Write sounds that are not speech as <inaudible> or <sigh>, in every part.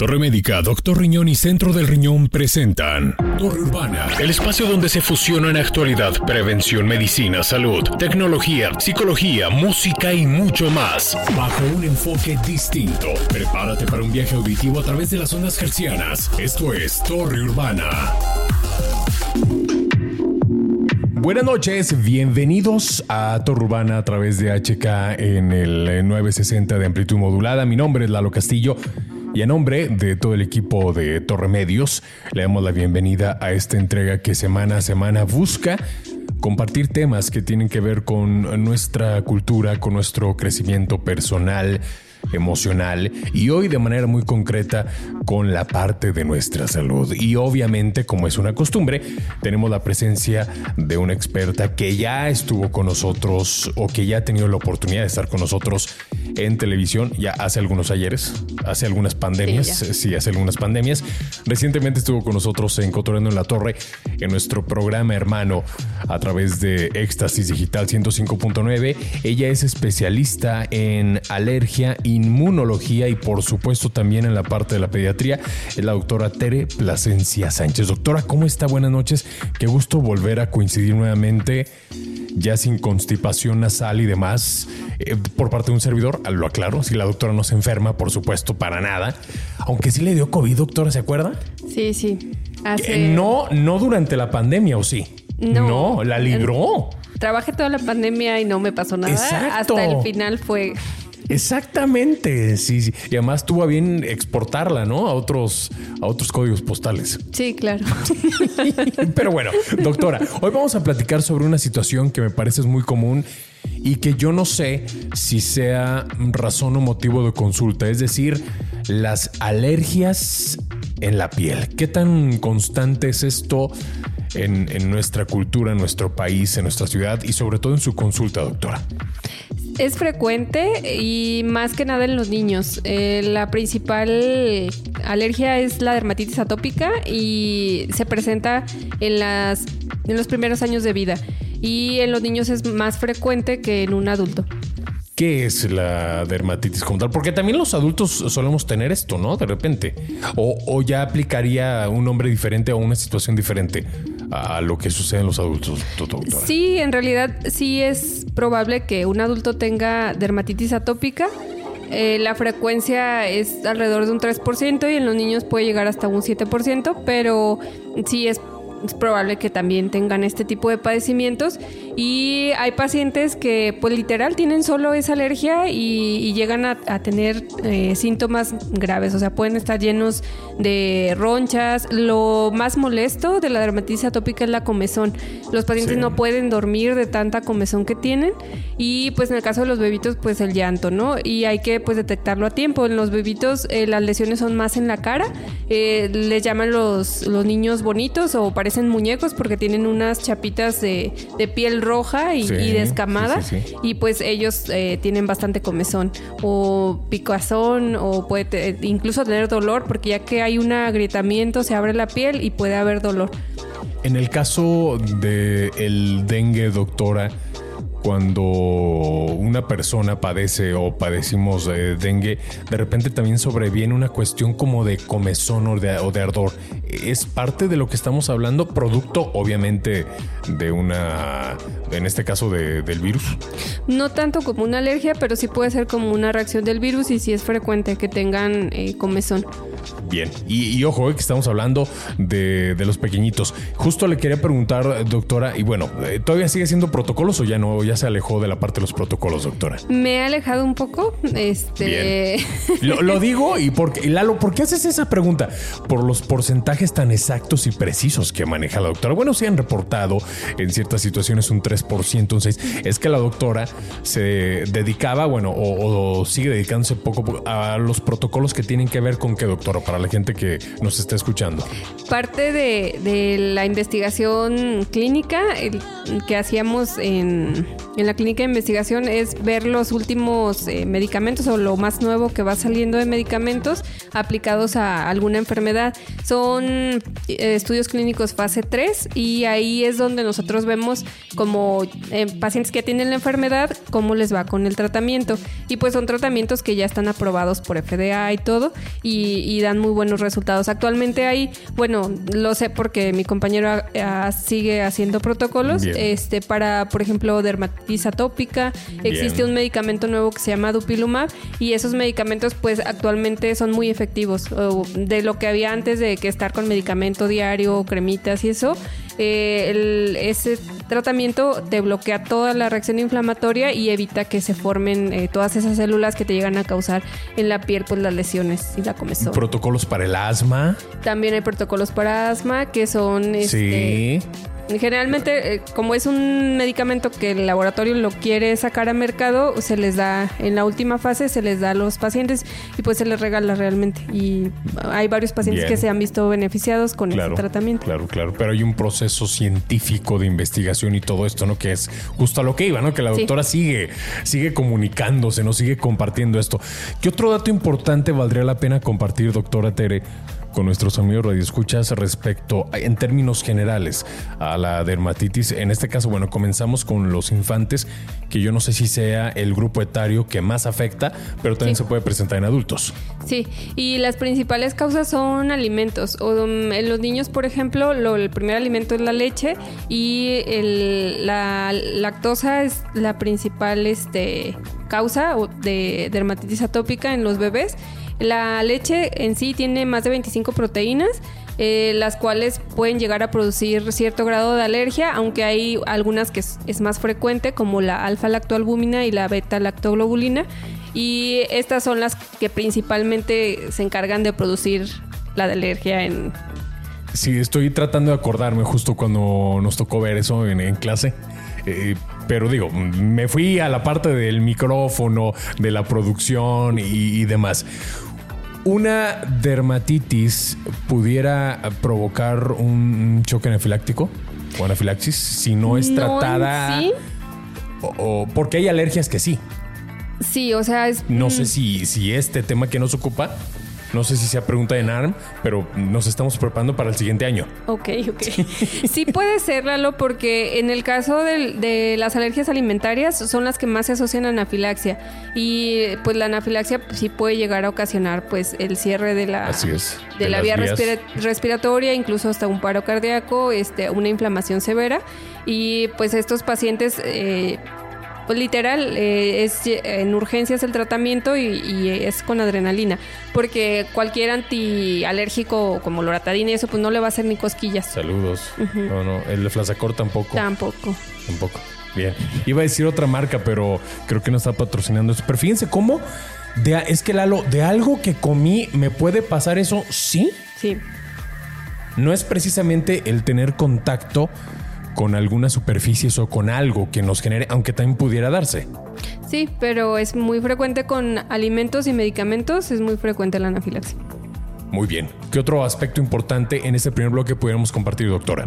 Torre Médica, Doctor Riñón y Centro del Riñón presentan Torre Urbana, el espacio donde se fusionan actualidad, prevención, medicina, salud, tecnología, psicología, música y mucho más, bajo un enfoque distinto. Prepárate para un viaje auditivo a través de las ondas hercianas. Esto es Torre Urbana. Buenas noches, bienvenidos a Torre Urbana a través de HK en el 960 de amplitud modulada. Mi nombre es Lalo Castillo y a nombre de todo el equipo de Torre Medios, le damos la bienvenida a esta entrega que semana a semana busca compartir temas que tienen que ver con nuestra cultura, con nuestro crecimiento personal emocional y hoy de manera muy concreta con la parte de nuestra salud. Y obviamente, como es una costumbre, tenemos la presencia de una experta que ya estuvo con nosotros o que ya ha tenido la oportunidad de estar con nosotros en televisión ya hace algunos ayeres, hace algunas pandemias, sí, hace algunas pandemias. Recientemente estuvo con nosotros en Cotorrendo en la Torre en nuestro programa hermano a través de Éxtasis Digital 105.9. Ella es especialista en alergia inmunología y por supuesto también en la parte de la pediatría, es la doctora Tere Plasencia Sánchez. Doctora, ¿cómo está? Buenas noches. Qué gusto volver a coincidir nuevamente, ya sin constipación nasal y demás, eh, por parte de un servidor, lo aclaro, si la doctora no se enferma, por supuesto, para nada. Aunque sí le dio COVID, doctora, ¿se acuerda? Sí, sí. no, no durante la pandemia, ¿o sí? No, la libró. Trabajé toda la pandemia y no me pasó nada. Exacto. Hasta el final fue Exactamente, sí, sí. Y además tuvo a bien exportarla, ¿no? A otros, a otros códigos postales. Sí, claro. <laughs> Pero bueno, doctora, hoy vamos a platicar sobre una situación que me parece es muy común y que yo no sé si sea razón o motivo de consulta, es decir, las alergias en la piel. ¿Qué tan constante es esto en, en nuestra cultura, en nuestro país, en nuestra ciudad y sobre todo en su consulta, doctora? Es frecuente y más que nada en los niños. Eh, la principal alergia es la dermatitis atópica y se presenta en, las, en los primeros años de vida. Y en los niños es más frecuente que en un adulto. ¿Qué es la dermatitis como tal? Porque también los adultos solemos tener esto, ¿no? De repente. O, o ya aplicaría un nombre diferente o una situación diferente a lo que sucede en los adultos? Sí, en realidad sí es probable que un adulto tenga dermatitis atópica. Eh, la frecuencia es alrededor de un 3% y en los niños puede llegar hasta un 7%, pero sí es es probable que también tengan este tipo de padecimientos y hay pacientes que pues literal tienen solo esa alergia y, llegan a, tener eh, síntomas graves, o sea, pueden estar llenos de ronchas. Lo más molesto de la dermatitis atópica es la comezón. Los pacientes no pueden dormir de tanta comezón que tienen y pues en el caso de los bebitos pues el llanto, ¿no? Y hay que pues detectarlo a tiempo. En los bebitos eh, las lesiones son más en la cara, eh, les llaman los, los niños bonitos o parecen parecen muñecos porque tienen unas chapitas de, piel roja y, descamada. y pues ellos eh, tienen bastante comezón o picazón o puede incluso tener dolor porque ya que hay un agrietamiento se abre la piel y puede haber dolor. En el caso del el dengue, doctora, cuando una persona padece o padecimos dengue, de repente también sobreviene una cuestión como de comezón o de, ardor. ¿Es parte de lo que estamos hablando? Producto, obviamente, de una, en este caso, del virus. No tanto como una alergia, pero sí puede ser como una reacción del virus y sí es frecuente que tengan eh, comezón. Bien, y, ojo, eh, que estamos hablando de, los pequeñitos. Justo le quería preguntar, doctora, y bueno, eh, ¿todavía sigue siendo protocolos o ya no? Ya se alejó de la parte de los protocolos, doctora. Me he alejado un poco. Este. Lo, digo y porque, Lalo, ¿por qué haces esa pregunta? Por los porcentajes tan exactos y precisos que maneja la doctora. Bueno, se han reportado en ciertas situaciones un 3%, un 6%. Es que la doctora se dedicaba, bueno, o, sigue dedicándose poco a los protocolos que tienen que ver con qué, doctora, para la gente que nos está escuchando. Parte de, la investigación clínica que hacíamos en en la clínica de investigación es ver los últimos eh, medicamentos o lo más nuevo que va saliendo de medicamentos aplicados a alguna enfermedad. Son eh, estudios clínicos fase 3 y ahí es donde nosotros vemos como eh, pacientes que tienen la enfermedad, cómo les va con el tratamiento. Y pues son tratamientos que ya están aprobados por FDA y todo. Y, y dan muy buenos resultados. Actualmente hay, bueno, lo sé porque mi compañero sigue haciendo protocolos este para, por ejemplo, dermatitis atópica. Existe un medicamento nuevo que se llama Dupilumab y esos medicamentos pues actualmente son muy efectivos. De lo que había antes de que estar con medicamento diario, cremitas y eso, eh, ese tratamiento te bloquea toda la reacción inflamatoria y evita que se formen eh, todas esas células que te llegan a causar en la piel pues las lesiones y la comezón. ¿Protocolos para el asma? También hay protocolos para asma que son... Este, sí Generalmente, eh, como es un medicamento que el laboratorio lo quiere sacar a mercado, se les da, en la última fase se les da a los pacientes y pues se les regala realmente. Y hay varios pacientes que se han visto beneficiados con ese tratamiento. Claro, claro. Pero hay un proceso científico de investigación y todo esto, ¿no? Que es justo a lo que iba, ¿no? Que la doctora sigue, sigue comunicándose, ¿no? Sigue compartiendo esto. ¿Qué otro dato importante valdría la pena compartir, doctora Tere? Con nuestros amigos radioescuchas respecto, en términos generales, a la dermatitis. En este caso, bueno, comenzamos con los infantes, que yo no sé si sea el grupo etario que más afecta, pero también se puede presentar en adultos. Sí, y las principales causas son alimentos. O, um, en los niños, por ejemplo, lo, el primer alimento es la leche y la lactosa es la principal este, causa de dermatitis atópica en los bebés la leche en sí tiene más de 25 proteínas, eh, las cuales pueden llegar a producir cierto grado de alergia, aunque hay algunas que es, más frecuente, como la alfa-lactoalbúmina y la beta-lactoglobulina. Y estas son las que principalmente se encargan de producir la alergia en... Sí, estoy tratando de acordarme justo cuando nos tocó ver eso en, clase. Eh, pero digo, me fui a la parte del micrófono, de la producción y demás una dermatitis pudiera provocar un choque anafiláctico o anafilaxis si no es tratada. O, porque hay alergias que sí. Sí, o sea, es. No sé si, si este tema que nos ocupa no sé si sea pregunta de NARM, pero nos estamos preparando para el siguiente año. Ok, ok. Sí, <laughs> puede ser, Lalo, porque en el caso de, las alergias alimentarias son las que más se asocian a anafilaxia. Y pues la anafilaxia sí puede llegar a ocasionar pues el cierre de la, de, la vía respiratoria, incluso hasta un paro cardíaco, este, una inflamación severa. Y pues estos pacientes... Eh, pues literal, eh, es en urgencias el tratamiento y, es con adrenalina. Porque cualquier antialérgico como loratadina y eso, pues no le va a hacer ni cosquillas. Saludos. No, no. El de Flasacor tampoco. Tampoco. Tampoco. Bien. Iba a decir otra marca, pero creo que no está patrocinando eso. Pero fíjense cómo. De, es que Lalo, de algo que comí, ¿me puede pasar eso? Sí. Sí. No es precisamente el tener contacto con algunas superficies o con algo que nos genere, aunque también pudiera darse. Sí, pero es muy frecuente con alimentos y medicamentos, es muy frecuente la anafilaxia. Muy bien. ¿Qué otro aspecto importante en este primer bloque pudiéramos compartir, doctora?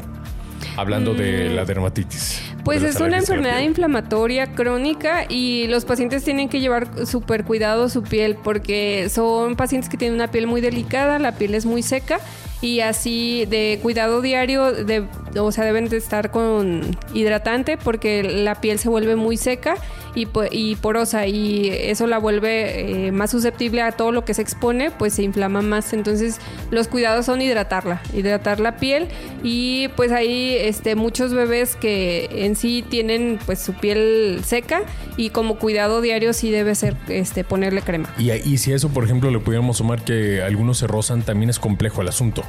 Hablando de mm. la dermatitis. Pues es una enfermedad inflamatoria crónica y los pacientes tienen que llevar súper cuidado su piel porque son pacientes que tienen una piel muy delicada, la piel es muy seca y así de cuidado diario, de, o sea, deben de estar con hidratante porque la piel se vuelve muy seca y, y porosa y eso la vuelve eh, más susceptible a todo lo que se expone, pues se inflama más. Entonces los cuidados son hidratarla, hidratar la piel y pues hay este, muchos bebés que en sí tienen pues su piel seca y como cuidado diario sí debe ser este, ponerle crema. Y, y si eso, por ejemplo, le pudiéramos sumar que algunos se rozan, también es complejo el asunto.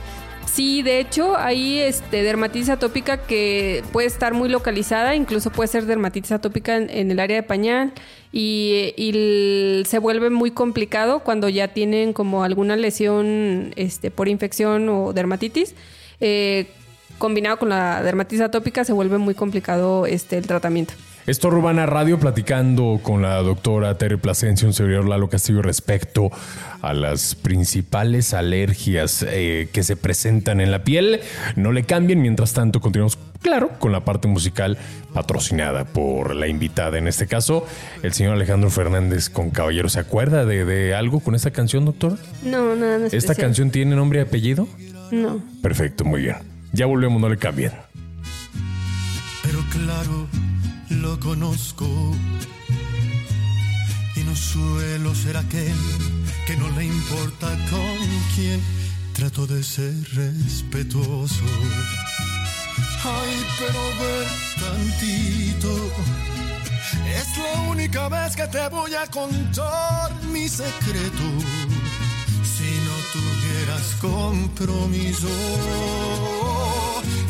Sí, de hecho, hay este, dermatitis atópica que puede estar muy localizada, incluso puede ser dermatitis atópica en, el área de pañal y, se vuelve muy complicado cuando ya tienen como alguna lesión este, por infección o dermatitis. Eh, combinado con la dermatitis atópica se vuelve muy complicado este, el tratamiento. Esto Rubana Radio platicando con la doctora Tere Plasencia, un servidor Lalo Castillo respecto a las principales alergias eh, que se presentan en la piel. No le cambien, mientras tanto continuamos, claro, con la parte musical patrocinada por la invitada. En este caso, el señor Alejandro Fernández con Caballero. ¿Se acuerda de, algo con esta canción, doctora? No, nada. No ¿Esta canción tiene nombre y apellido? No. Perfecto, muy bien. Ya volvemos, no le cambien. Pero claro lo conozco y no consuelo será aquel que no le importa con quién. Trato de ser respetuoso. Ay, pero ver tantito. Es la única vez que te voy a contar mi secreto. Si no tuvieras compromiso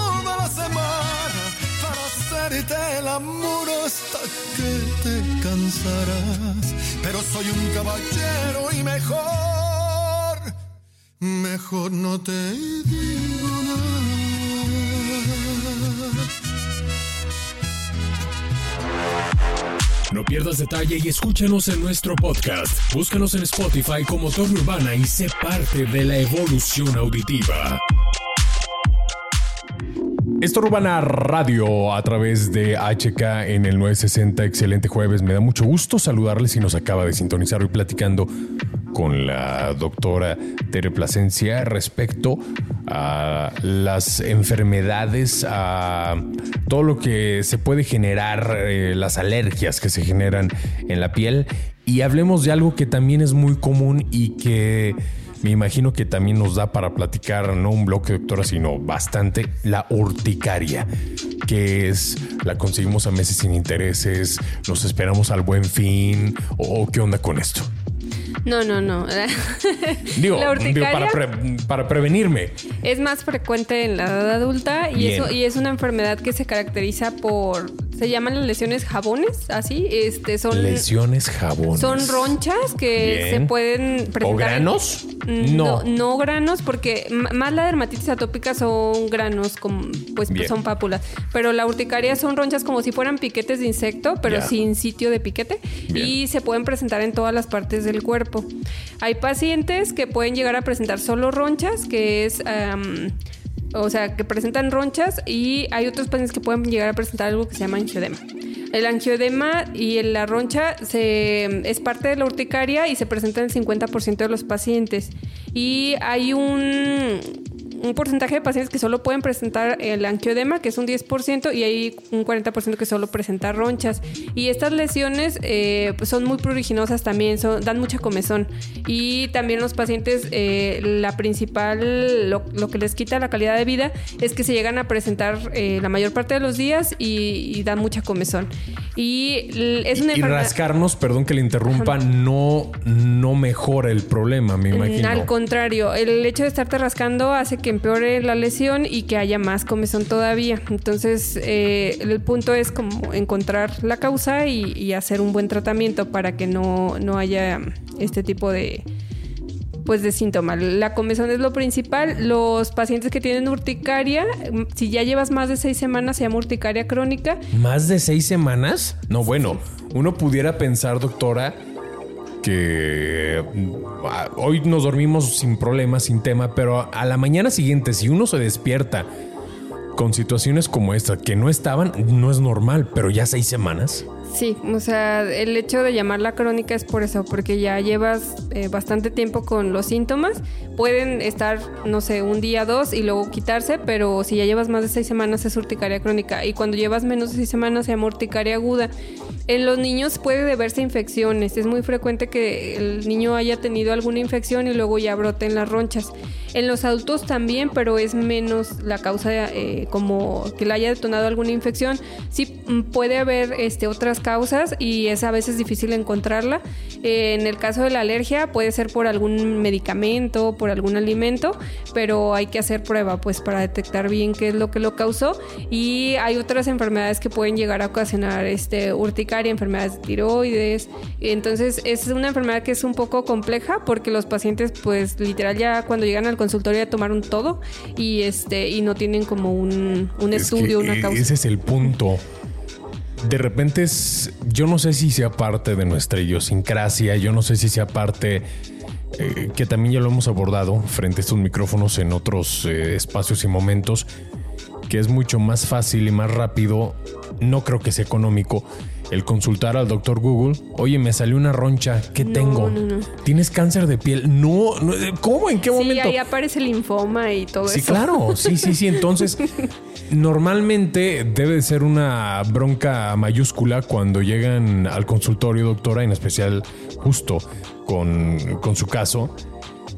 la semana hacerte el amor hasta que te cansarás. Pero soy un caballero y mejor, mejor no te digo nada. No pierdas detalle y escúchanos en nuestro podcast. Búscanos en Spotify como Torre Urbana y sé parte de la evolución auditiva. Esto Urbana Radio a través de HK en el 960. Excelente jueves. Me da mucho gusto saludarles si nos acaba de sintonizar hoy platicando con la doctora Tere Plasencia respecto a las enfermedades, a todo lo que se puede generar, eh, las alergias que se generan en la piel. Y hablemos de algo que también es muy común y que me imagino que también nos da para platicar, no un bloque, doctora, sino bastante, la urticaria, que es, la conseguimos a meses sin intereses, nos esperamos al buen fin, o qué onda con esto. No, no, no. <laughs> <laughs> digo, para, prevenirme. Es más frecuente en la edad adulta y, eso, y es una enfermedad que se caracteriza por se llaman las lesiones jabones, así, este son lesiones jabones. Son ronchas que se pueden presentar. ¿O granos? No. no. granos, porque más la dermatitis atópica son granos, como, pues, son pápulas. Pero la urticaria son ronchas como si fueran piquetes de insecto, pero sin sitio de piquete. Y se pueden presentar en todas las partes del cuerpo. Hay pacientes que pueden llegar a presentar solo ronchas, que es o sea, que presentan ronchas y hay otros pacientes que pueden llegar a presentar algo que se llama angiodema. El angiodema y la roncha se, es parte de la urticaria y se presenta en el 50% de los pacientes. Y hay un, un porcentaje de pacientes que solo pueden presentar el angiodema, que es un 10%, y hay un 40% que solo presenta ronchas. Y estas lesiones eh, pues son muy pruriginosas también, son, dan mucha comezón. Y también los pacientes, eh, la principal, lo, que les quita la calidad de vida es que se llegan a presentar eh, la mayor parte de los días y, dan mucha comezón. Y es una y, rascarnos, perdón que le interrumpa, no, no mejora el problema, me imagino. Al contrario, el hecho de estarte rascando hace que empeore la lesión y que haya más comezón todavía. Entonces, eh, el punto es como encontrar la causa y, hacer un buen tratamiento para que no, no haya este tipo de pues de síntomas. La comezón es lo principal. Los pacientes que tienen urticaria, si ya llevas más de seis semanas, se llama urticaria crónica. ¿Más de seis semanas? No, bueno, uno pudiera pensar, doctora, que ah, hoy nos dormimos sin problemas, sin tema, pero a la mañana siguiente, si uno se despierta con situaciones como esta, que no estaban, no es normal, pero ya seis semanas. Sí, o sea, el hecho de llamarla crónica es por eso, porque ya llevas eh, bastante tiempo con los síntomas. Pueden estar, no sé, un día, dos y luego quitarse, pero si ya llevas más de seis semanas es urticaria crónica. Y cuando llevas menos de seis semanas se llama urticaria aguda. En los niños puede deberse infecciones. Es muy frecuente que el niño haya tenido alguna infección y luego ya broten las ronchas. En los adultos también, pero es menos la causa eh, como que le haya detonado alguna infección. Sí mm, puede haber este, otras causas y es a veces difícil encontrarla. Eh, en el caso de la alergia puede ser por algún medicamento, por algún alimento, pero hay que hacer prueba pues para detectar bien qué es lo que lo causó. Y hay otras enfermedades que pueden llegar a ocasionar este, urticaria, enfermedades de tiroides. Entonces es una enfermedad que es un poco compleja porque los pacientes pues literal ya cuando llegan al consultorio ya tomaron todo y, este, y no tienen como un, estudio, una causa. Ese es el punto de repente es, yo no sé si sea parte de nuestra idiosincrasia, yo no sé si sea parte eh, que también ya lo hemos abordado frente a estos micrófonos en otros eh, espacios y momentos, que es mucho más fácil y más rápido, no creo que sea económico, el consultar al doctor Google, oye, me salió una roncha, ¿qué No, tengo? no, no. ¿Tienes cáncer de piel? No, no, ¿cómo? ¿En qué Sí, momento? ahí aparece el linfoma y todo Sí, eso. claro, sí, sí, sí. Entonces, <laughs> normalmente debe de ser una bronca mayúscula cuando llegan al consultorio, doctora, en especial justo con, con su caso,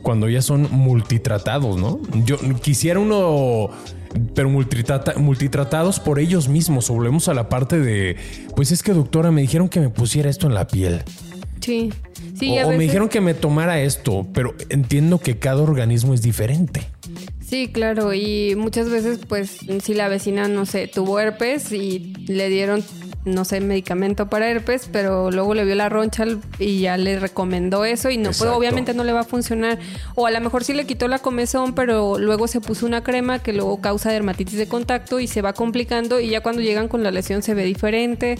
cuando ya son multitratados, ¿no? Yo quisiera uno, pero multitrata- multitratados por ellos mismos. O volvemos a la parte de, pues es que doctora, me dijeron que me pusiera esto en la piel. Sí. Sí, o, a me dijeron que me tomara esto, pero entiendo que cada organismo es diferente. Sí, claro, y muchas veces, pues, si la vecina, no sé, tuvo herpes y le dieron, no sé, medicamento para herpes, pero luego le vio la roncha y ya le recomendó eso y no, obviamente no le va a funcionar. O a lo mejor sí le quitó la comezón, pero luego se puso una crema que luego causa dermatitis de contacto y se va complicando y ya cuando llegan con la lesión se ve diferente.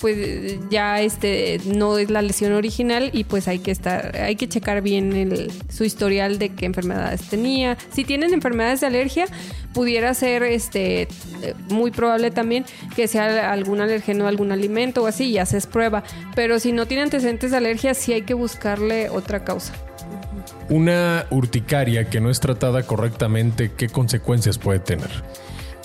Pues ya este no es la lesión original y pues hay que estar, hay que checar bien el- su historial de qué enfermedades tenía. Si tienen enfermedades de alergia, pudiera ser este muy probable también que sea algún alérgeno a algún alimento o así y haces prueba. Pero si no tiene antecedentes de alergia, sí hay que buscarle otra causa. Una urticaria que no es tratada correctamente, ¿qué consecuencias puede tener?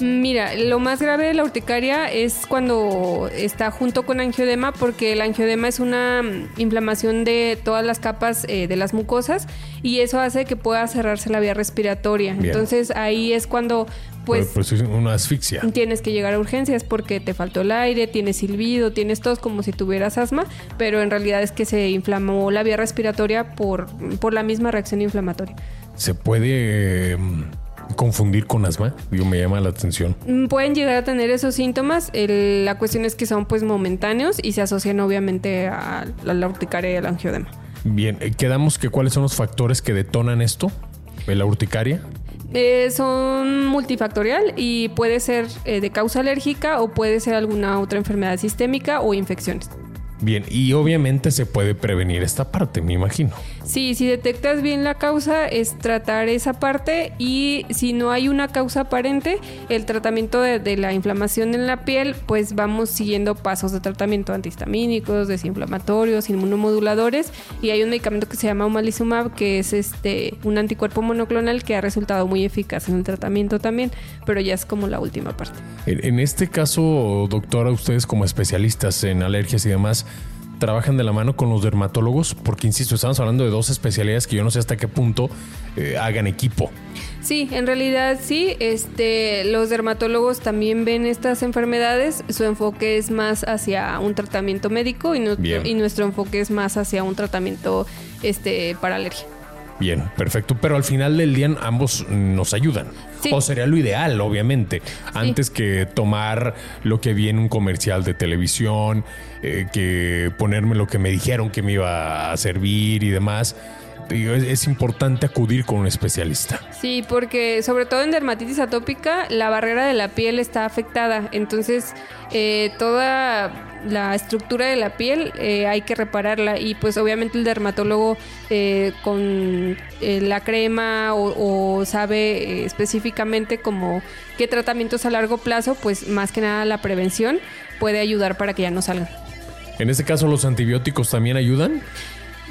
Mira, lo más grave de la urticaria es cuando está junto con angiodema, porque el angiodema es una mm, inflamación de todas las capas eh, de las mucosas y eso hace que pueda cerrarse la vía respiratoria. Bien. Entonces ahí es cuando pues pues es una asfixia. tienes que llegar a urgencias porque te faltó el aire, tienes silbido, tienes tos como si tuvieras asma, pero en realidad es que se inflamó la vía respiratoria por, por la misma reacción inflamatoria. ¿Se puede eh, confundir con asma? Digo, me llama la atención. Mm, Pueden llegar a tener esos síntomas. el- la cuestión es que son pues momentáneos y se asocian obviamente a, a la urticaria y al angiodema. Bien, eh, quedamos que cuáles son los factores que detonan esto, la urticaria. Eh, son multifactorial y puede ser eh, de causa alérgica o puede ser alguna otra enfermedad sistémica o infecciones. Bien, y obviamente se puede prevenir esta parte, me imagino. Sí, si detectas bien la causa es tratar esa parte y si no hay una causa aparente, el tratamiento de, de la inflamación en la piel, pues vamos siguiendo pasos de tratamiento antihistamínicos, desinflamatorios, inmunomoduladores y hay un medicamento que se llama omalizumab que es este un anticuerpo monoclonal que ha resultado muy eficaz en el tratamiento también, pero ya es como la última parte. En, en este caso, doctora, ustedes como especialistas en alergias y demás, trabajan de la mano con los dermatólogos, porque insisto, estamos hablando de dos especialidades que yo no sé hasta qué punto eh, hagan equipo. Sí, en realidad sí. Este, los dermatólogos también ven estas enfermedades. Su enfoque es más hacia un tratamiento médico y, Bien. y nuestro enfoque es más hacia un tratamiento este, para alergia. Bien, perfecto. Pero al final del día ambos nos ayudan. Sí. O sería lo ideal, obviamente. Antes que tomar lo que vi en un comercial de televisión, eh, que ponerme lo que me dijeron que me iba a servir y demás. Es, importante acudir con un especialista. Sí, porque sobre todo en dermatitis atópica la barrera de la piel está afectada. Entonces eh, toda la estructura de la piel eh, hay que repararla y pues obviamente el dermatólogo eh, con eh, la crema o, o sabe eh, específicamente como qué tratamientos a largo plazo, pues más que nada la prevención puede ayudar para que ya no salgan. En este caso, ¿los antibióticos también ayudan?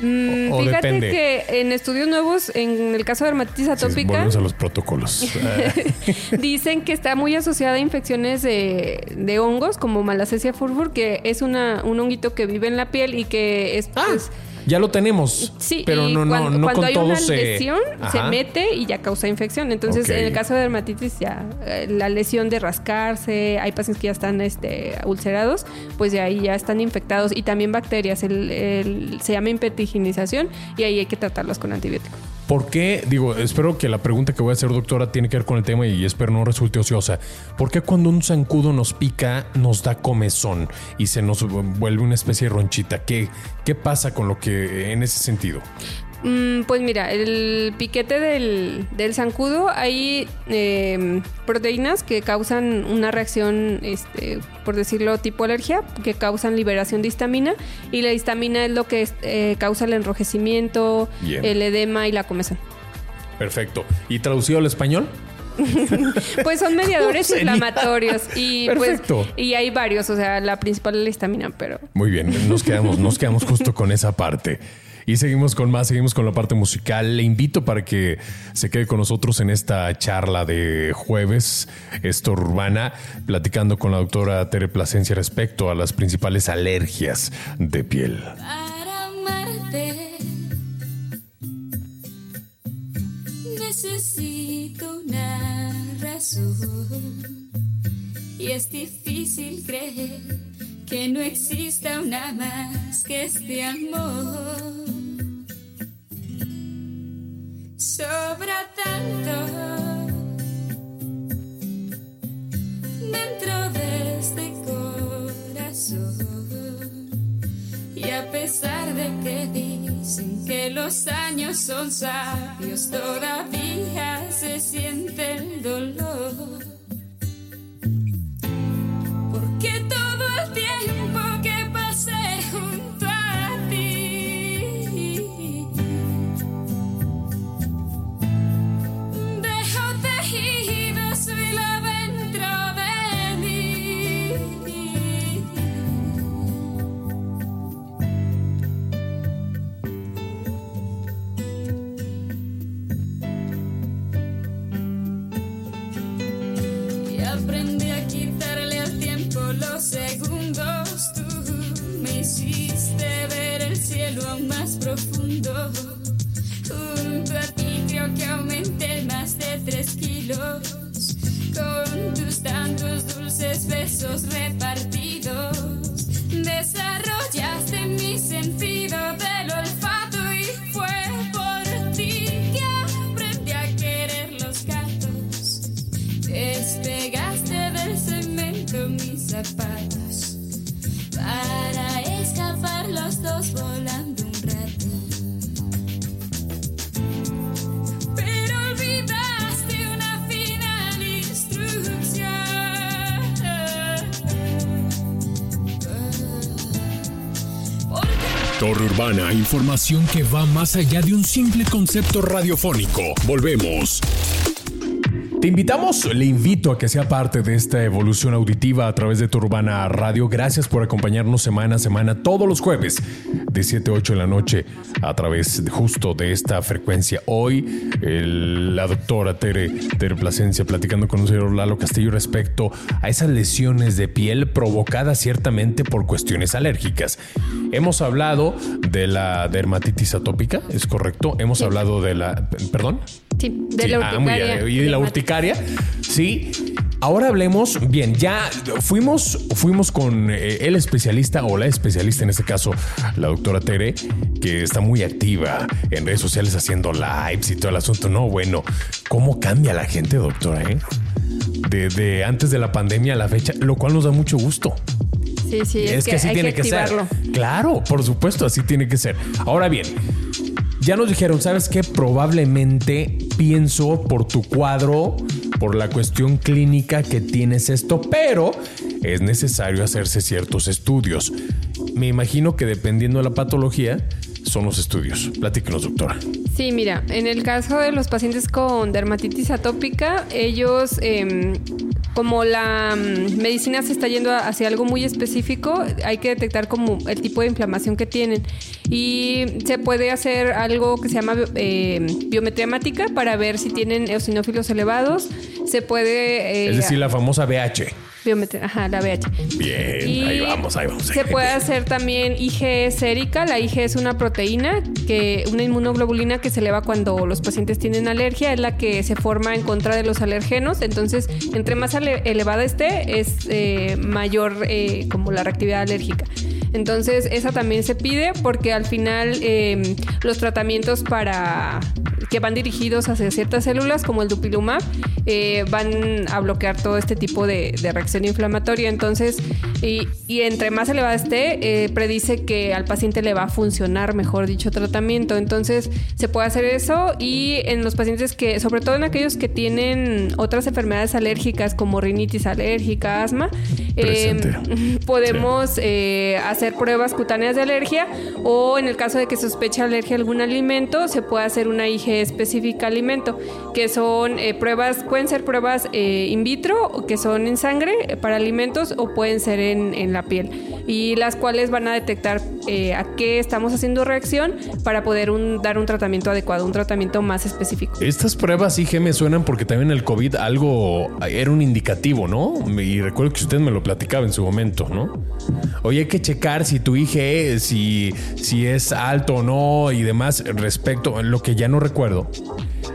Mm, O- o fíjate depende. que en estudios nuevos, en el caso de dermatitis Sí, atópica, volvemos a los protocolos. <laughs> <laughs> Dicen que está muy asociada a infecciones de, de hongos como Malassezia furfur, que es una, un honguito que vive en la piel y que es Ah, pues, ya lo tenemos. sí, pero no, cuando, no cuando con hay una se- lesión se mete y ya causa infección. Entonces, en el caso de dermatitis ya eh, la lesión de rascarse, hay pacientes que ya están este, ulcerados, pues de ahí ya están infectados y también bacterias, el- el- se llama impetiginización y ahí hay que tratarlos con antibióticos. ¿Por qué? Digo, espero que la pregunta que voy a hacer, doctora, tiene que ver con el tema y espero no resulte ociosa. ¿Por qué cuando un zancudo nos pica nos da comezón y se nos vuelve una especie de ronchita? ¿Qué, qué pasa con lo que en ese sentido? Mm, pues mira, el piquete del, del zancudo, hay eh, proteínas que causan una reacción, este, por decirlo, tipo alergia, que causan liberación de histamina. Y la histamina es lo que eh, causa el enrojecimiento, Bien. el edema y la comezón. Perfecto. ¿Y traducido al español? <laughs> Pues son mediadores inflamatorios y Perfecto. pues y hay varios, o sea, la principal es la histamina, pero Muy bien, nos quedamos, nos quedamos justo con esa parte. Y seguimos con más, seguimos con la parte musical. Le invito para que se quede con nosotros en esta charla de jueves, esto urbana, platicando con la doctora Tere Plasencia respecto a las principales alergias de piel. Para amarte necesito una razón y es difícil creer que no exista una más que este amor. Sobra tanto dentro de este corazón. Y a pesar de que dicen que los años son sabios, todavía se siente el dolor. Información que va más allá de un simple concepto radiofónico. Volvemos. Te invitamos, le invito a que sea parte de esta evolución auditiva a través de tu Urbana Radio. Gracias por acompañarnos semana a semana, todos los jueves, de 7 a 8 de la noche, a través justo de esta frecuencia. Hoy, el- la doctora Tere, Tere Plasencia, platicando con un señor Lalo Castillo respecto a esas lesiones de piel provocadas ciertamente por cuestiones alérgicas. Hemos hablado de la dermatitis atópica, ¿es correcto? Hemos hablado de la... ¿Perdón? sí, de Sí, la ah, muy urticaria. bien. Y de la urticaria, sí. Ahora hablemos, bien, ya fuimos, fuimos con eh, el especialista o la especialista, en este caso, la doctora Tere, que está muy activa en redes sociales haciendo lives y todo el asunto. No, bueno, ¿cómo cambia la gente, doctora? Eh? Desde antes de la pandemia a la fecha, lo cual nos da mucho gusto. Sí, sí, es, que, así hay tiene que, ser. activarlo. Claro, por supuesto, así tiene que ser. Ahora bien, ya nos dijeron, ¿sabes qué? Probablemente pienso por tu cuadro, por la cuestión clínica que tienes esto, pero es necesario hacerse ciertos estudios. Me imagino que dependiendo de la patología, son los estudios. Platíquenos, doctora. Sí, mira, en el caso de los pacientes con dermatitis atópica, ellos, em, como la mm, medicina se está yendo hacia algo muy específico, hay que detectar como el tipo de inflamación que tienen. Y se puede hacer algo que se llama eh, biometría hemática para ver si tienen eosinófilos elevados. Se puede... eh, Es decir, la famosa BH. Biometría, ajá, la BH. Bien, Y ahí vamos, ahí vamos. Se puede hacer también IG sérica. La IG es una proteína, que una inmunoglobulina que se eleva cuando los pacientes tienen alergia. Es la que se forma en contra de los alergenos. Entonces, entre más elevada esté, es eh, mayor eh, como la reactividad alérgica. Entonces, esa también se pide porque al final eh, los tratamientos para que van dirigidos hacia ciertas células, como el dupilumab, eh, van a bloquear todo este tipo de, de reacción inflamatoria. Entonces, y, y entre más elevada esté, eh, predice que al paciente le va a funcionar mejor dicho tratamiento. Entonces, se puede hacer eso y en los pacientes que, sobre todo en aquellos que tienen otras enfermedades alérgicas como rinitis alérgica, asma, eh, <laughs> podemos eh, hacer pruebas cutáneas de alergia o en el caso de que sospeche alergia a algún alimento, se puede hacer una IG específica al alimento, que son eh, pruebas, pueden ser pruebas eh, in vitro, que son en sangre eh, para alimentos o pueden ser en, la piel y las cuales van a detectar eh, a qué estamos haciendo reacción para poder dar un tratamiento adecuado, un tratamiento más específico. Estas pruebas IG me suenan porque también el COVID algo era un indicativo, ¿no? Y recuerdo que usted me lo platicaba en su momento, ¿no? Oye, hay que checar si tu IG, si, si es alto o no y demás respecto. Lo que ya no recuerdo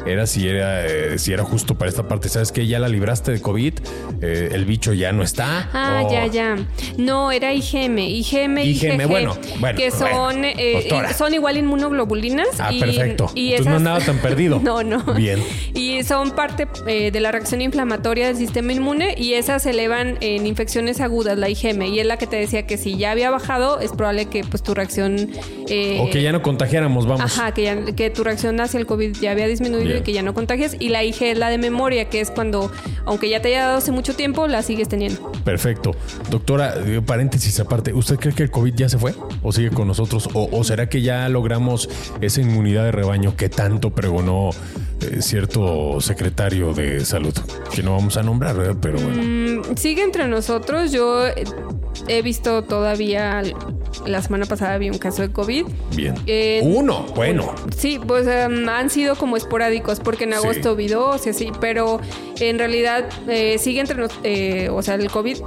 era si era, eh, si era justo para esta parte. ¿Sabes que Ya la libraste de COVID, eh, el bicho ya no está. Ah, o- ya, ya. No, era IgM, IgM, IgM, IgG, bueno, bueno, que son, bueno, eh, doctora. son igual inmunoglobulinas. Ah, y- perfecto. Y Entonces no andaba tan perdido. <laughs> no, no. Bien. Y son parte eh, de la reacción inflamatoria del sistema inmune y esas se elevan en infecciones agudas, la IgM. Y es la que te decía que si ya había bajado, es probable que pues tu reacción... eh, O que ya no contagiáramos, vamos. Ajá, que, ya- que tu reacción hacia el COVID ya había disminuido Bien. y que ya no contagias. Y la IG es la de memoria, que es cuando, aunque ya te haya dado hace mucho tiempo, la sigues teniendo. Perfecto. Doctora, eh, paréntesis aparte, ¿usted cree que el COVID ya se fue o sigue con nosotros? ¿O, o será que ya logramos esa inmunidad de rebaño que tanto pregonó eh, cierto secretario de salud? Que no vamos a nombrar, ¿verdad? Pero bueno. Mm, sigue entre nosotros. Yo eh, he visto todavía, la semana pasada vi un caso de COVID. Bien. eh, Uno, bueno. Sí, pues em, han sido como esporádicos porque en Sí. agosto vi dos y así, pero en realidad eh, sigue entre nosotros, o sea, el COVID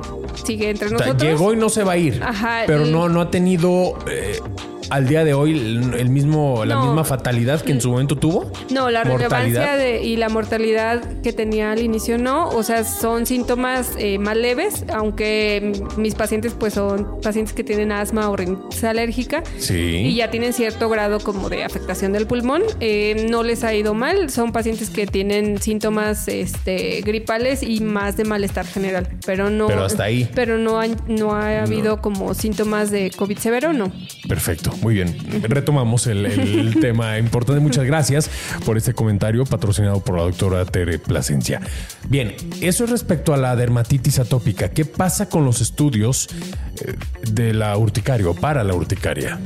sigue entre O sea, nosotros. llegó y no se va a ir. Ajá, pero y- no, no ha tenido eh, al día de hoy el, mismo, la No. misma fatalidad que en su momento tuvo. No, la Mortalidad. relevancia de, y la mortalidad que tenía al inicio no, o sea, son síntomas eh, más leves, aunque mis pacientes pues son pacientes que tienen asma o rinitis alérgica Sí. y ya tienen cierto grado como de afectación del pulmón, eh, no les ha ido mal, son pacientes que tienen síntomas este, gripales y más de malestar general, pero no... Pero hasta ahí. Pero no, han- no ha habido como síntomas de COVID severo, no. Perfecto, muy bien. Retomamos el, el <laughs> tema importante. Muchas gracias por este comentario patrocinado por la doctora Tere Plasencia. Bien, eso es respecto a la dermatitis atópica. ¿Qué pasa con los estudios eh, de la urticaria o para la urticaria?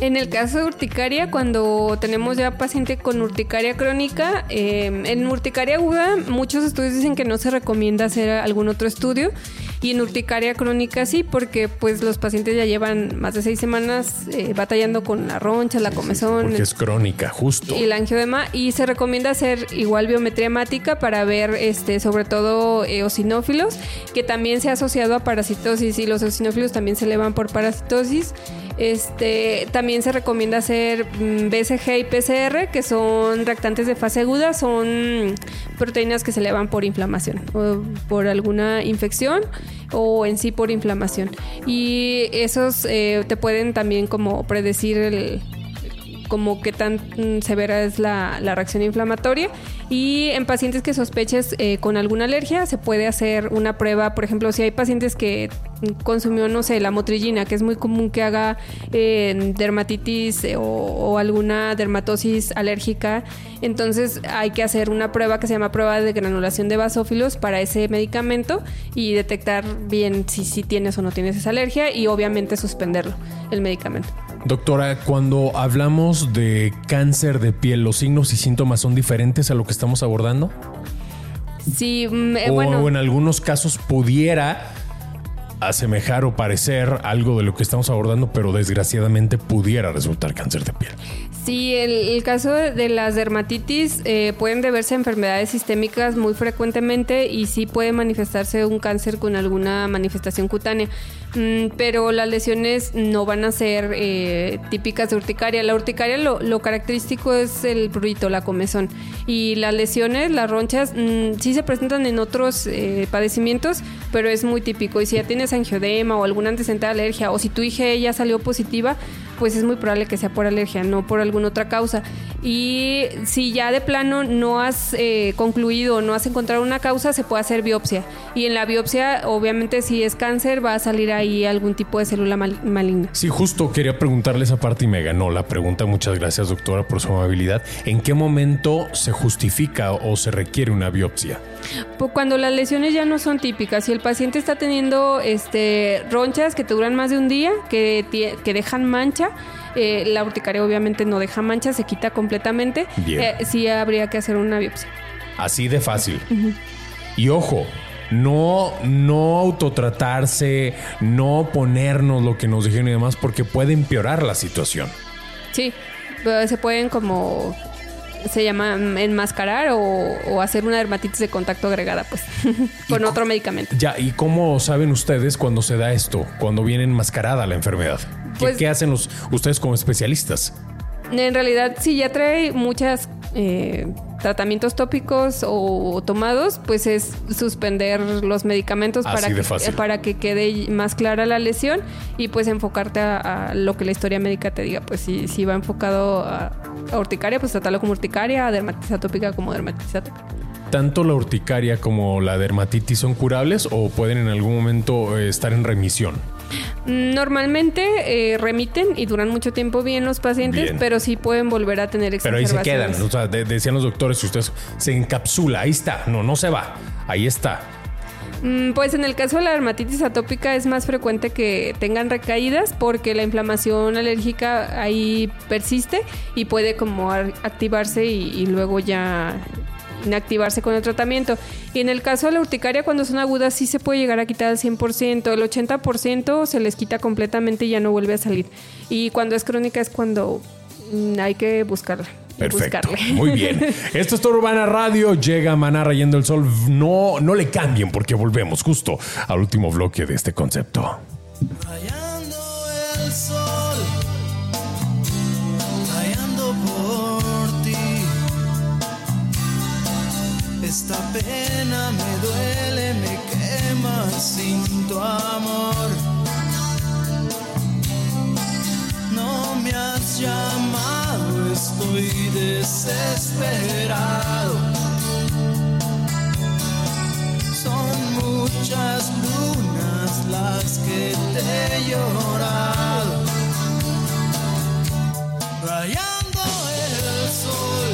En el caso de urticaria, cuando tenemos ya paciente con urticaria crónica, eh, en urticaria aguda muchos estudios dicen que no se recomienda hacer algún otro estudio y en urticaria crónica sí, porque pues los pacientes ya llevan más de seis semanas eh, batallando con la roncha, la comezón, Porque es crónica, justo. y el angiodema y se recomienda hacer igual biometría hemática para ver este sobre todo eosinófilos que también se ha asociado a parasitosis y los eosinófilos también se elevan por parasitosis este también se recomienda hacer mm, BCG y PCR que son reactantes de fase aguda son proteínas que se elevan por inflamación o por alguna infección o en sí por inflamación. Y esos eh, te pueden también como predecir el, como qué tan mm, severa es la, la reacción inflamatoria. Y en pacientes que sospeches eh, con alguna alergia, se puede hacer una prueba. Por ejemplo, si hay pacientes que consumió, no sé, la motrillina, que es muy común que haga eh, dermatitis eh, o, o alguna dermatosis alérgica, entonces hay que hacer una prueba que se llama prueba de granulación de basófilos para ese medicamento y detectar bien si, si tienes o no tienes esa alergia y obviamente suspenderlo, el medicamento. Doctora, cuando hablamos de cáncer de piel, ¿los signos y síntomas son diferentes a lo que estamos abordando? Sí, mm, eh, o bueno. en algunos casos pudiera asemejar o parecer algo de lo que estamos abordando, pero desgraciadamente pudiera resultar cáncer de piel. Sí, el, el caso de, de las dermatitis eh, pueden deberse a enfermedades sistémicas muy frecuentemente y sí puede manifestarse un cáncer con alguna manifestación cutánea. Mm, pero las lesiones no van a ser eh, típicas de urticaria. La urticaria lo, característico es el prurito, la comezón. Y las lesiones, las ronchas, mm, sí se presentan en otros eh, padecimientos, pero es muy típico. Y si ya tienes angiodema o algún antecedente de alergia, o si tu IgE ya salió positiva, pues es muy probable que sea por alergia, no por alguna otra causa. Y si ya de plano no has eh, concluido, no has encontrado una causa, se puede hacer biopsia. Y en la biopsia, obviamente, si es cáncer, va a salir ahí algún tipo de célula mal- maligna. Sí, justo quería preguntarle esa parte y me ganó la pregunta. Muchas gracias, doctora, por su amabilidad. ¿En qué momento se justifica o se requiere una biopsia? Pues Cuando las lesiones ya no son típicas, si el paciente está teniendo este, ronchas que te duran más de un día, que, que dejan mancha, eh, la urticaria obviamente no deja mancha, se quita completamente, Bien. eh, sí habría que hacer una biopsia. Así de fácil. Y ojo, no, no autotratarse, no ponernos lo que nos dijeron y demás, porque puede empeorar la situación. Sí, pero se pueden como se llama enmascarar o, o hacer una dermatitis de contacto agregada, pues, <laughs> con otro medicamento. Ya, ¿y cómo saben ustedes cuando se da esto? Cuando viene enmascarada la enfermedad. ¿Qué, Pues- qué hacen los, ustedes como especialistas? En realidad, si ya trae muchas eh, tratamientos tópicos o, tomados, pues es suspender los medicamentos Así para de que, fácil. para que quede más clara la lesión y pues enfocarte a, a lo que la historia médica te diga. Pues si, si va enfocado a, a urticaria, pues tratarlo como urticaria, a dermatitis atópica como dermatitis atópica. ¿Tanto la urticaria como la dermatitis son curables o pueden en algún momento eh, estar en remisión? Normalmente eh, remiten y duran mucho tiempo bien los pacientes, Bien. pero sí pueden volver a tener Pero ahí se quedan. O sea, de- decían los doctores, si usted se encapsula, ahí está. No, no se va. Ahí está. Mm, Pues en el caso de la dermatitis atópica es más frecuente que tengan recaídas porque la inflamación alérgica ahí persiste y puede como ar- activarse y, y luego ya inactivarse con el tratamiento. Y en el caso de la urticaria cuando son agudas sí se puede llegar a quitar al 100%, el 80% se les quita completamente y ya no vuelve a salir. Y cuando es crónica es cuando mm, hay que buscarla. Perfecto. buscarle. Muy bien. <laughs> Esto es Toro Urbana Radio. Llega Maná rayando el sol. No, no le cambien porque volvemos justo al último bloque de este concepto. Rayando tu amor. No me has llamado, estoy desesperado. Son muchas lunas las que te he llorado. Rayando el sol,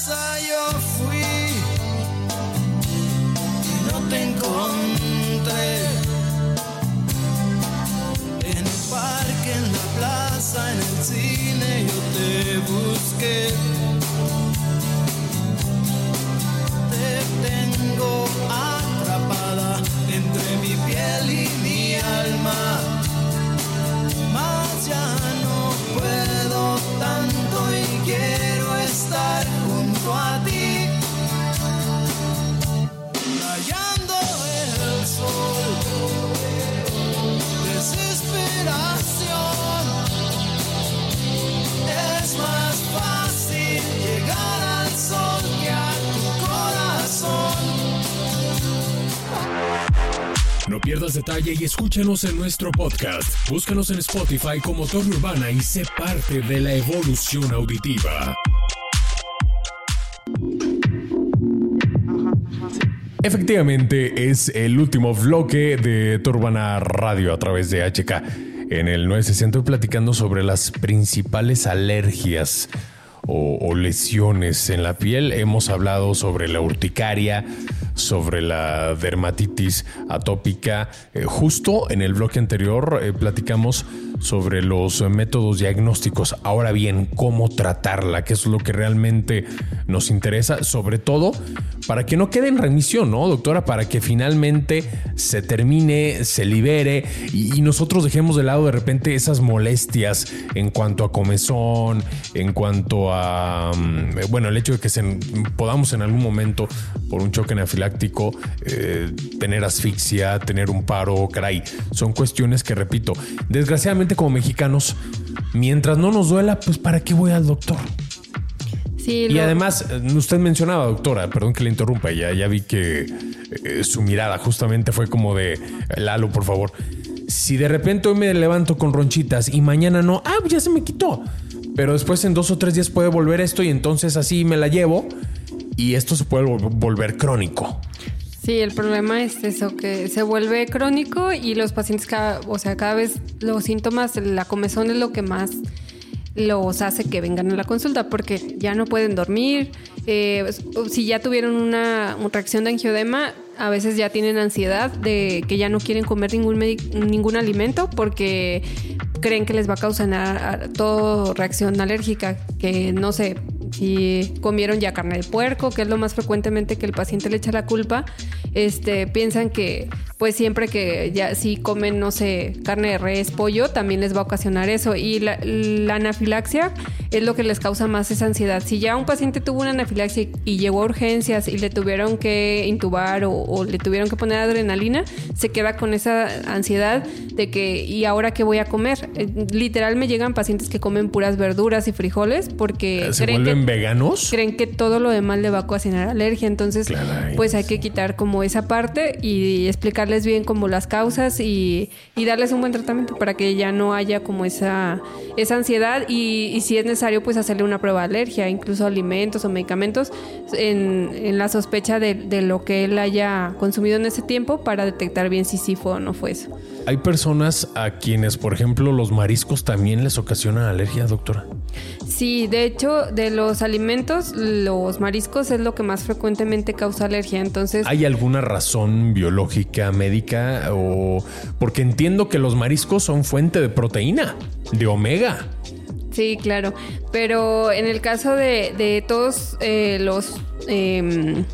casa yo fui y no te encontré. En el parque, en la plaza, en el cine yo te busqué. Y escúchanos en nuestro podcast. Búscanos en Spotify como Torre Urbana y sé parte de la evolución auditiva. Efectivamente, es el último bloque de Turbana Radio a través de HK. En el 960 estoy platicando sobre las principales alergias o, lesiones en la piel. Hemos hablado sobre la urticaria, sobre la dermatitis atópica. Eh, justo en el bloque anterior eh, platicamos sobre los métodos diagnósticos. Ahora bien, ¿cómo tratarla? Que es lo que realmente nos interesa, sobre todo para que no quede en remisión, ¿no, doctora? Para que finalmente se termine, se libere y, nosotros dejemos de lado de repente esas molestias en cuanto a comezón, en cuanto a, mm, bueno, el hecho de que se, podamos en algún momento, por un choque anafiláctico, eh, tener asfixia, tener un paro, caray, son cuestiones que, repito, desgraciadamente como mexicanos, mientras no nos duela, pues ¿para qué voy al doctor? y además, usted mencionaba, doctora, perdón que le interrumpa, ya, ya vi que eh, su mirada justamente fue como de Lalo, por favor. Si de repente hoy me levanto con ronchitas y mañana no, ah, ya se me quitó. Pero después en dos o tres días puede volver esto y entonces así me la llevo y esto se puede volver crónico. Sí, el problema es eso, que se vuelve crónico y los pacientes, cada, o sea, cada vez los síntomas, la comezón es lo que más los hace que vengan a la consulta porque ya no pueden dormir. Eh, si ya tuvieron una, reacción de angiodema, a veces ya tienen ansiedad de que ya no quieren comer ningún, ningún alimento porque creen que les va a causar todo reacción alérgica, que no sé, si comieron ya carne de puerco, que es lo más frecuentemente que el paciente le echa la culpa, este, piensan que pues siempre que ya si comen, no sé, carne de res, pollo, también les va a ocasionar eso. Y la, anafilaxia es lo que les causa más esa ansiedad. Si ya un paciente tuvo una anafilaxia y llegó a urgencias y le tuvieron que intubar o, le tuvieron que poner adrenalina, se queda con esa ansiedad de que, ¿y ahora qué voy a comer? Eh, literal me llegan pacientes que comen puras verduras y frijoles porque... ¿Se creen veganos? Creen que todo lo demás le va a ocasionar alergia. Entonces, pues hay que quitar como esa parte y explicar bien como las causas y, darles un buen tratamiento para que ya no haya como esa, esa ansiedad y, si es necesario pues hacerle una prueba de alergia, incluso alimentos o medicamentos en, la sospecha de, lo que él haya consumido en ese tiempo para detectar bien si sí fue o no fue eso. Hay personas a quienes, por ejemplo, los mariscos también les ocasionan alergia, doctora. Sí, de hecho, de los alimentos, los mariscos es lo que más frecuentemente causa alergia. Entonces, ¿hay alguna razón biológica, médica o porque entiendo que los mariscos son fuente de proteína, de omega? Sí, claro. Pero en el caso de, todos eh, los em,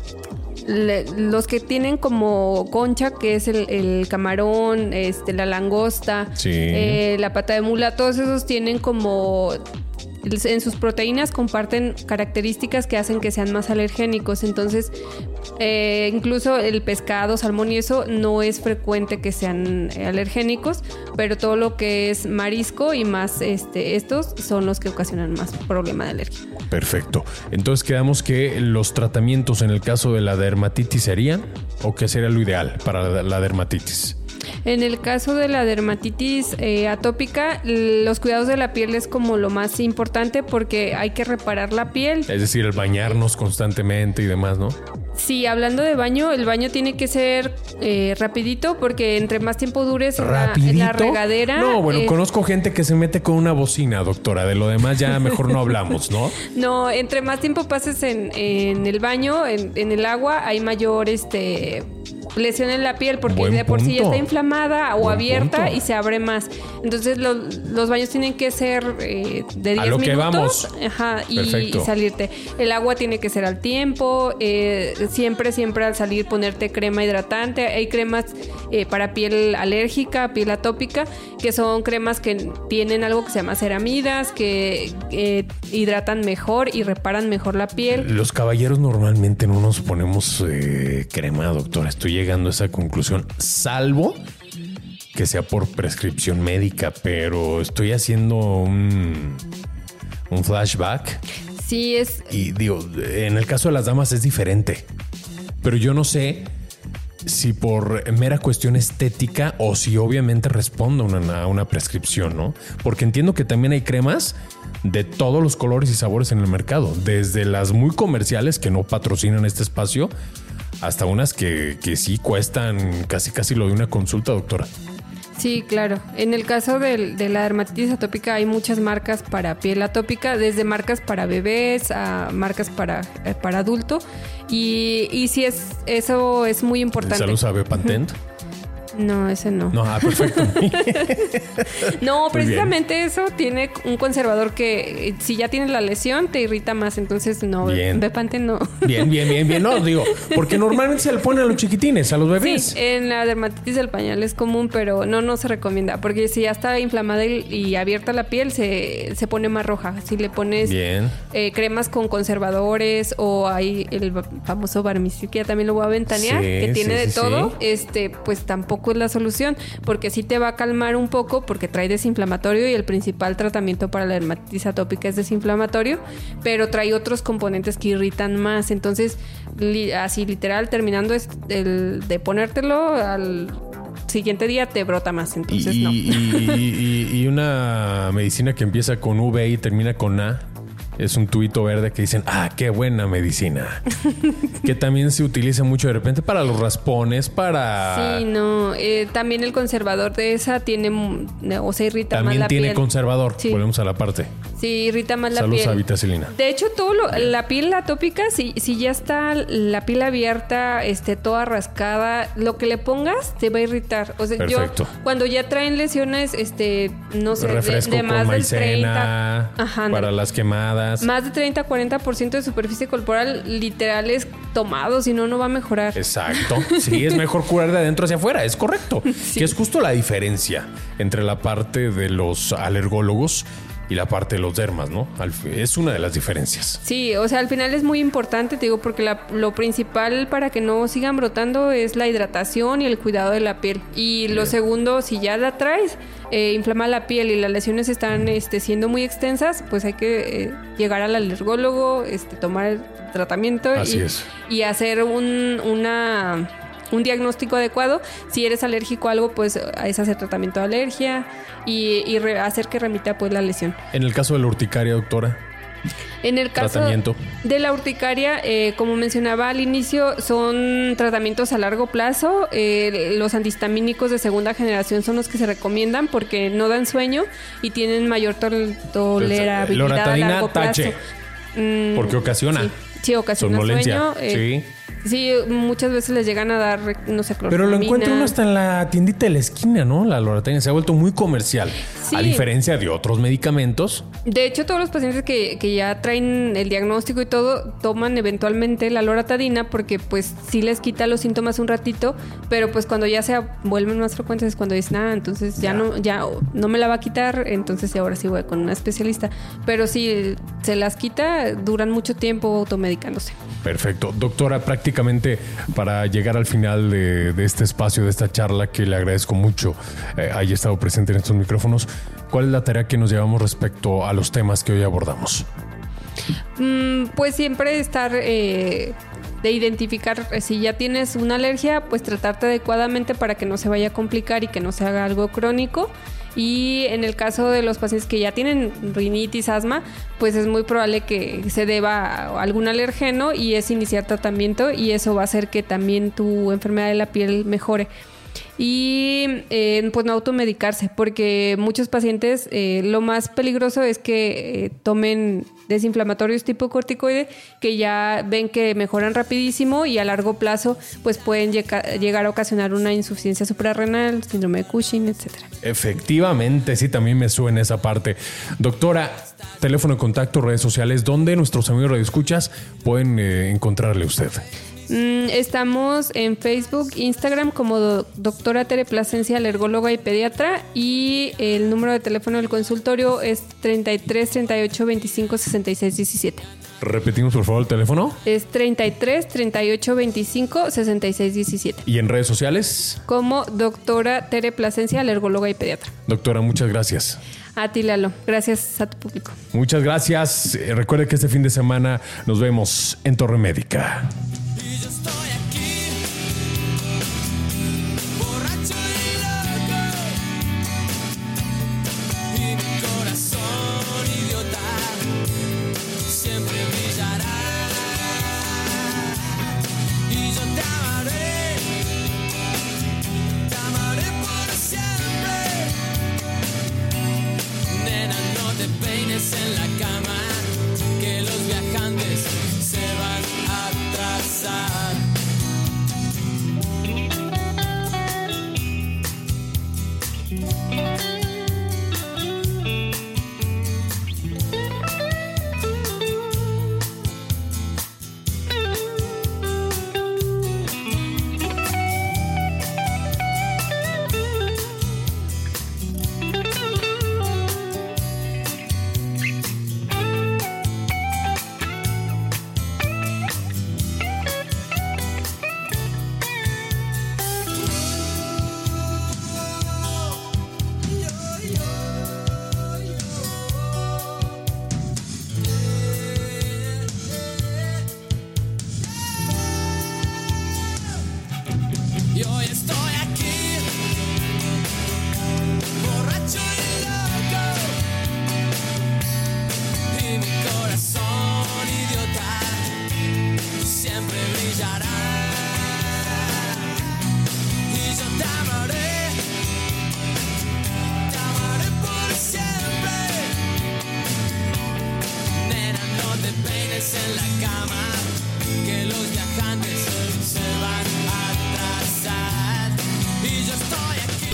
los que tienen como concha, que es el, camarón, este, la langosta, eh, la pata de mula, todos esos tienen como en sus proteínas comparten características que hacen que sean más alergénicos. Entonces, eh, incluso el pescado, salmón y eso no es frecuente que sean eh, alergénicos, pero todo lo que es marisco y más este, estos son los que ocasionan más problema de alergia. Perfecto. Entonces quedamos que los tratamientos en el caso de la dermatitis serían o qué sería lo ideal para la dermatitis. En el caso de la dermatitis eh, atópica, los cuidados de la piel es como lo más importante porque hay que reparar la piel. Es decir, el bañarnos constantemente y demás, ¿no? Sí, hablando de baño, el baño tiene que ser eh, rapidito porque entre más tiempo dures en la, regadera. No, bueno, conozco gente que se mete con una bocina, doctora. De lo demás ya mejor no hablamos, ¿no? <laughs> no, entre más tiempo pases en, el baño, en, en, el agua, hay mayor este lesión en la piel porque de por sí ya está inflamada o abierta y se abre más. Entonces los baños tienen que ser eh, de 10 minutos ajá, y, salirte. El agua tiene que ser al tiempo, eh, siempre, siempre al salir ponerte crema hidratante. Hay cremas eh, para piel alérgica, piel atópica, que son cremas que tienen algo que se llama ceramidas, que hidratan mejor y reparan mejor la piel. Los caballeros normalmente no nos ponemos crema, doctora. Estoy llegando a esa conclusión, salvo que sea por prescripción médica, pero estoy haciendo un, un flashback. Sí, es. Y digo, en el caso de las damas es diferente, pero yo no sé si por mera cuestión estética o si obviamente responde a una, prescripción, ¿no? Porque entiendo que también hay cremas de todos los colores y sabores en el mercado, desde las muy comerciales que no patrocinan este espacio hasta unas que, que sí cuestan casi casi lo de una consulta, doctora. Sí, claro. En el caso de, la dermatitis atópica hay muchas marcas para piel atópica, desde marcas para bebés a marcas para, eh, para adulto. Y, y sí, es, eso es muy importante. ¿Se lo sabe Pantent? No, ese no. No, ah, perfecto. <laughs> No, precisamente eso tiene un conservador que eh, si ya tienes la lesión te irrita más, entonces no, Bien. Bepante no. Bien, bien, bien, bien. No, digo, porque normalmente se le pone a los chiquitines, a los bebés. Sí, en la dermatitis del pañal es común, pero no, no se recomienda, porque si ya está inflamada y, y abierta la piel, se, se pone más roja. Si le pones eh, cremas con conservadores o hay el famoso ya también lo voy a ventanear, Sí, que tiene sí, de sí, todo, este, pues tampoco es la solución, porque sí te va a calmar un poco, porque trae desinflamatorio y el principal tratamiento para la dermatitis atópica es desinflamatorio, pero trae otros componentes que irritan más. Entonces, li- así literal, terminando el- de ponértelo al siguiente día te brota más. Entonces, y- no. y- y- y una medicina que empieza con V y termina con A es un tuito verde que dicen, ah, qué buena medicina. <laughs> que también se utiliza mucho de repente para los raspones, para... Sí, no. eh, también el conservador de esa tiene, mm, o sea, irrita más También la tiene piel. conservador. Sí. Volvemos a la parte. Sí, irrita más la piel. Vitacilina. De hecho, todo lo- la piel atópica, si, si ya está la piel abierta, este, toda rascada, lo que le pongas te va a irritar. O sea, Perfecto. yo cuando ya traen lesiones, este, no sé, de, Refresco de más del maicena 30, ajá, para las quemadas. más de 30-40% de superficie corporal literal es tomado, si no, no va a mejorar. Exacto. Sí, es <laughs> mejor curar de adentro hacia afuera, es correcto. <laughs> Que es justo la diferencia entre la parte de los alergólogos y la parte de los dermas, ¿no? Es una de las diferencias. Sí, o sea, al final es muy importante, te digo, porque la- lo principal para que no sigan brotando es la hidratación y el cuidado de la piel. Y lo segundo, si ya la traes, eh, inflama la piel y las lesiones están este, siendo muy extensas, pues hay que eh, llegar al alergólogo, este, tomar el tratamiento Así y, es. y hacer un, una, un diagnóstico adecuado. Si eres alérgico a algo, pues es hacer tratamiento de alergia y, y re- hacer que remita pues la lesión. En el caso de la urticaria, doctora, En el caso Tratamiento. de la urticaria, eh, como mencionaba al inicio, son tratamientos a largo plazo. Eh, los antihistamínicos de segunda generación son los que se recomiendan porque no dan sueño y tienen mayor tol- tolerabilidad a largo plazo. tache. Mm, porque ocasiona. sí, sí, ocasiona sueño. eh, sí. Sí, muchas veces les llegan a dar, no sé, Pero lo encuentra uno hasta en la tiendita de la esquina, ¿no? La loratadina se ha vuelto muy comercial. Sí. A diferencia de otros medicamentos. De hecho, todos los pacientes que, que ya traen el diagnóstico y todo toman eventualmente la loratadina porque pues sí les quita los síntomas un ratito, pero pues cuando ya se vuelven más frecuentes es cuando dicen, ah, entonces ya, no ya no me la va a quitar, entonces ahora sí voy con una especialista. Pero si se las quita, duran mucho tiempo automedicándose. Perfecto. Doctora, prácticamente para llegar al final de, de este espacio, de esta charla, que le agradezco mucho eh, haya estado presente en estos micrófonos, ¿cuál es la tarea que nos llevamos respecto a los temas que hoy abordamos? Mm, pues siempre estar eh, de identificar eh, si ya tienes una alergia, pues tratarte adecuadamente para que no se vaya a complicar y que no se haga algo crónico. Y en el caso de los pacientes que ya tienen rinitis, asma, pues es muy probable que se deba a algún alergeno y es iniciar tratamiento y eso va a hacer que también tu enfermedad de la piel mejore. Y eh, pues no automedicarse, porque muchos pacientes eh, lo más peligroso es que eh, tomen desinflamatorios tipo corticoide que ya ven que mejoran rapidísimo y a largo plazo pues pueden llega- llegar a ocasionar una insuficiencia suprarrenal, síndrome de Cushing, etcétera. Efectivamente, sí, también me suena esa parte. Doctora, teléfono de contacto, redes sociales, ¿dónde nuestros amigos radioescuchas pueden eh, encontrarle a usted? Mm, estamos en Facebook, Instagram como do- doctora Tere Plasencia, alergóloga y pediatra y el número de teléfono del consultorio es 33 38 25 66 17. Repetimos, por favor, el teléfono. Es 33 38 25 66 17. Y en redes sociales. Como doctora Tere Plasencia, alergóloga y pediatra. Doctora, muchas gracias. A ti, Lalo. Gracias a tu público. Muchas gracias. Eh, Recuerde que este fin de semana nos vemos en Torre Médica.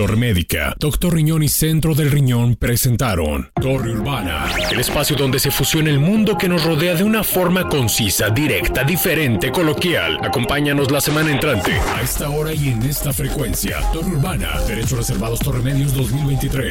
Torre Médica, Doctor Riñón y Centro del Riñón presentaron Torre Urbana, el espacio donde se fusiona el mundo que nos rodea de una forma concisa, directa, diferente, coloquial. Acompáñanos la semana entrante, a esta hora y en esta frecuencia. Torre Urbana, Derechos Reservados Torre Medios 2023.